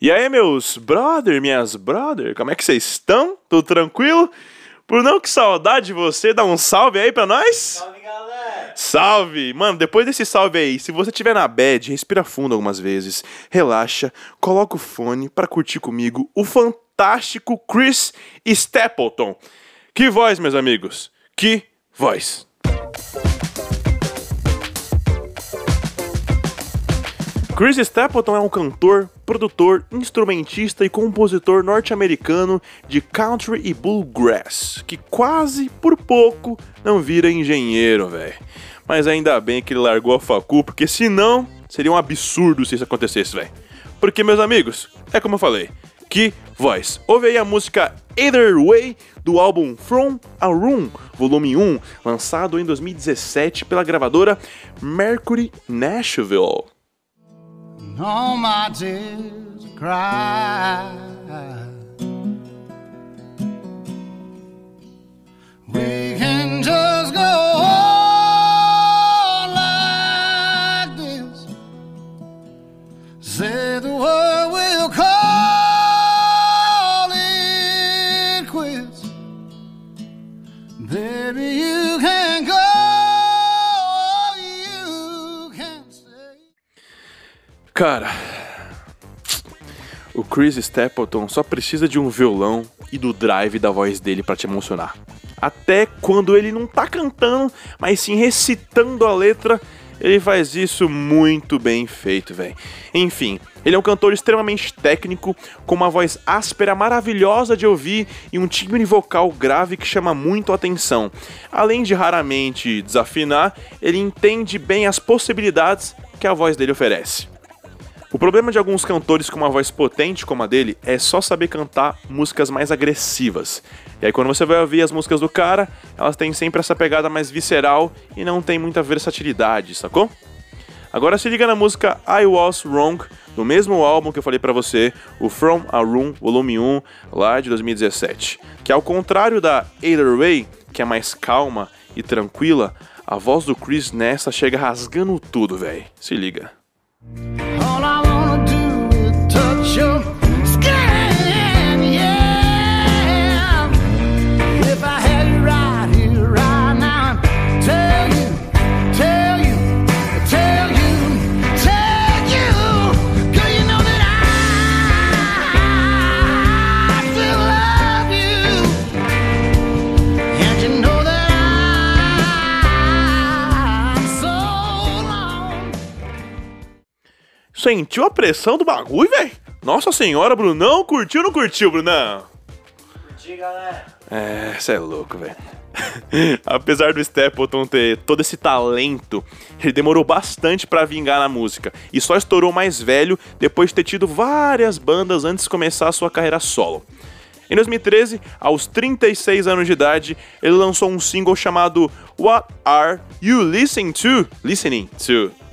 E aí, meus brother, minhas brother, como é que vocês estão? Tudo tranquilo? Por não que saudade de você, dá um salve aí pra nós? Salve, galera! Salve! Mano, depois desse salve aí, se você tiver na bad, respira fundo algumas vezes, relaxa, coloca o fone pra curtir comigo o fantástico Chris Stapleton. Que voz, meus amigos! Que voz! Chris Stapleton é um cantor, produtor, instrumentista e compositor norte-americano de country e bluegrass, que quase por pouco não vira engenheiro, velho. Mas ainda bem que ele largou a facu, porque senão seria um absurdo se isso acontecesse, velho. Porque, meus amigos, é como eu falei, que voz. Ouve aí a música Either Way do álbum From a Room, volume 1, lançado em 2017 pela gravadora Mercury Nashville. All my tears cry. Cara, o Chris Stapleton só precisa de um violão e do drive da voz dele pra te emocionar. Até quando ele não tá cantando, mas sim recitando a letra, ele faz isso muito bem feito, velho. Enfim, ele é um cantor extremamente técnico, com uma voz áspera maravilhosa de ouvir e um timbre vocal grave que chama muito a atenção. Além de raramente desafinar, ele entende bem as possibilidades que a voz dele oferece. O problema de alguns cantores com uma voz potente como a dele é só saber cantar músicas mais agressivas. E aí quando você vai ouvir as músicas do cara, elas têm sempre essa pegada mais visceral e não tem muita versatilidade, sacou? Agora se liga na música I Was Wrong, do mesmo álbum que eu falei pra você, o From a Room, volume 1, lá de 2017. Que ao contrário da Either Way, que é mais calma e tranquila, a voz do Chris nessa chega rasgando tudo, velho. Se liga. Sentiu a pressão do bagulho, velho? Nossa senhora, Brunão, curtiu ou não curtiu, Brunão? Curti, galera. É, cê é louco, velho. Apesar do Stapleton ter todo esse talento, ele demorou bastante pra vingar na música e só estourou mais velho depois de ter tido várias bandas antes de começar a sua carreira solo. Em 2013, aos 36 anos de idade, ele lançou um single chamado What Are You Listening To? Listening To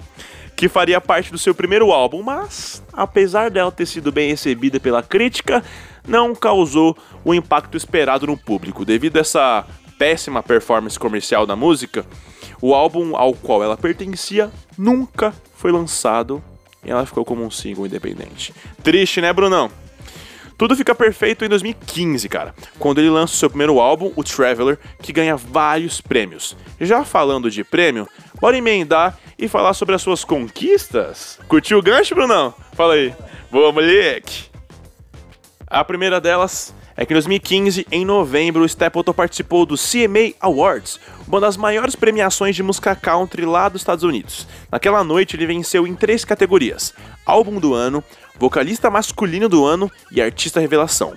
que faria parte do seu primeiro álbum, mas, apesar dela ter sido bem recebida pela crítica, não causou o impacto esperado no público. Devido a essa péssima performance comercial da música, o álbum ao qual ela pertencia nunca foi lançado e ela ficou como um single independente. Triste, né, Brunão? Tudo fica perfeito em 2015, cara, quando ele lança o seu primeiro álbum, o Traveler, que ganha vários prêmios. Já falando de prêmio, bora emendar e falar sobre as suas conquistas? Curtiu o gancho, Brunão? Fala aí. Boa, moleque! A primeira delas é que em 2015, em novembro, o Stapleton participou do CMA Awards, uma das maiores premiações de música country lá dos Estados Unidos. Naquela noite, ele venceu em três categorias: Álbum do Ano, Vocalista Masculino do Ano e Artista Revelação.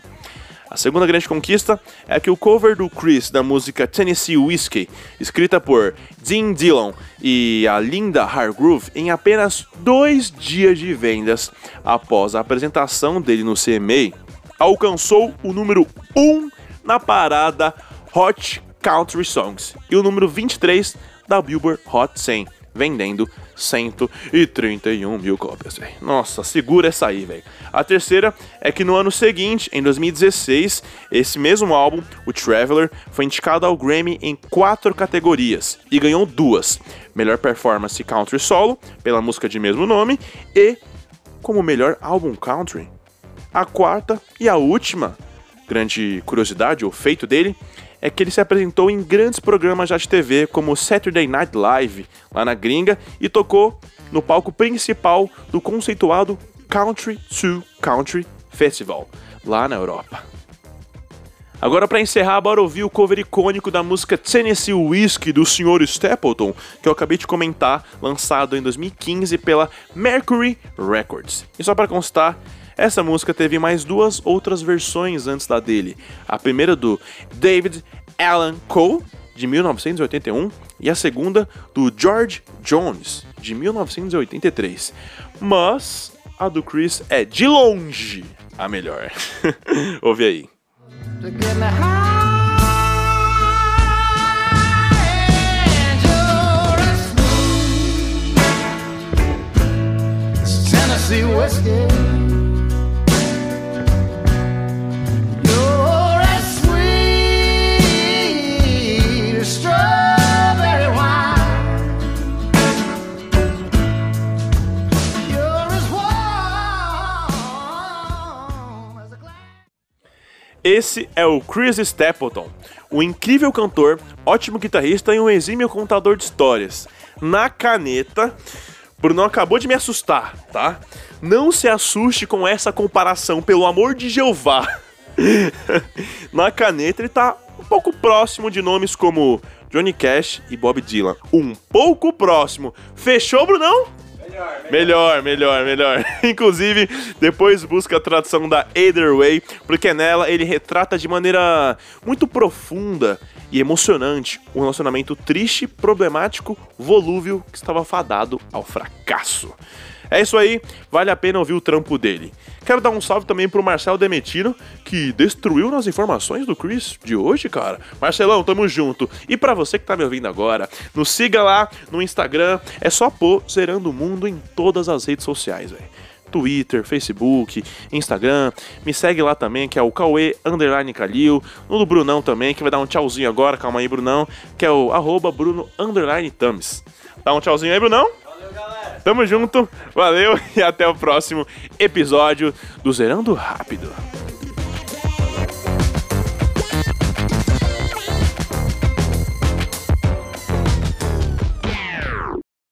A segunda grande conquista é que o cover do Chris da música Tennessee Whiskey, escrita por Dean Dillon e a Linda Hargrove, em apenas dois dias de vendas após a apresentação dele no CMA, alcançou o número 1 na parada Hot Country Songs e o número 23 da Billboard Hot 100, vendendo 131 mil cópias, velho. Nossa, segura essa aí, velho. A terceira é que no ano seguinte, em 2016, esse mesmo álbum, o Traveler, foi indicado ao Grammy em quatro categorias e ganhou duas: melhor performance country solo pela música de mesmo nome e como melhor álbum country. A quarta e a última grande curiosidade ou feito dele é que ele se apresentou em grandes programas já de TV, como Saturday Night Live, lá na gringa, e tocou no palco principal do conceituado Country to Country Festival, lá na Europa. Agora, para encerrar, bora ouvir o cover icônico da música Tennessee Whiskey do Sr. Stapleton, que eu acabei de comentar, lançado em 2015 pela Mercury Records. E só para constar, essa música teve mais duas outras versões antes da dele. A primeira do David Allan Coe, de 1981, e a segunda do George Jones, de 1983. Mas a do Chris é de longe a melhor. Ouve aí. To get me high. Tennessee whiskey. Esse é o Chris Stapleton, um incrível cantor, ótimo guitarrista e um exímio contador de histórias. Na caneta, Bruno acabou de me assustar, tá? Não se assuste com essa comparação, pelo amor de Jeová. Na caneta ele tá um pouco próximo de nomes como Johnny Cash e Bob Dylan. Um pouco próximo. Fechou, Brunão? Melhor, melhor, melhor. Inclusive, depois busca a tradução da Either Way, porque nela ele retrata de maneira muito profunda e emocionante um relacionamento triste, problemático, volúvel que estava fadado ao fracasso. É isso aí, vale a pena ouvir o trampo dele. Quero dar um salve também pro Marcelo Demetino, que destruiu nas informações do Chris de hoje, cara. Marcelão, tamo junto. E pra você que tá me ouvindo agora, nos siga lá no Instagram, é só pôr Zerando o Mundo em todas as redes sociais, velho. Twitter, Facebook, Instagram. Me segue lá também, que é o Cauê Underline Calil. No do Brunão também, que vai dar um tchauzinho agora, calma aí, Brunão, que é o arroba Bruno Underline Thames. Dá um tchauzinho aí, Brunão. Tamo junto, valeu e até o próximo episódio do Zerando Rápido.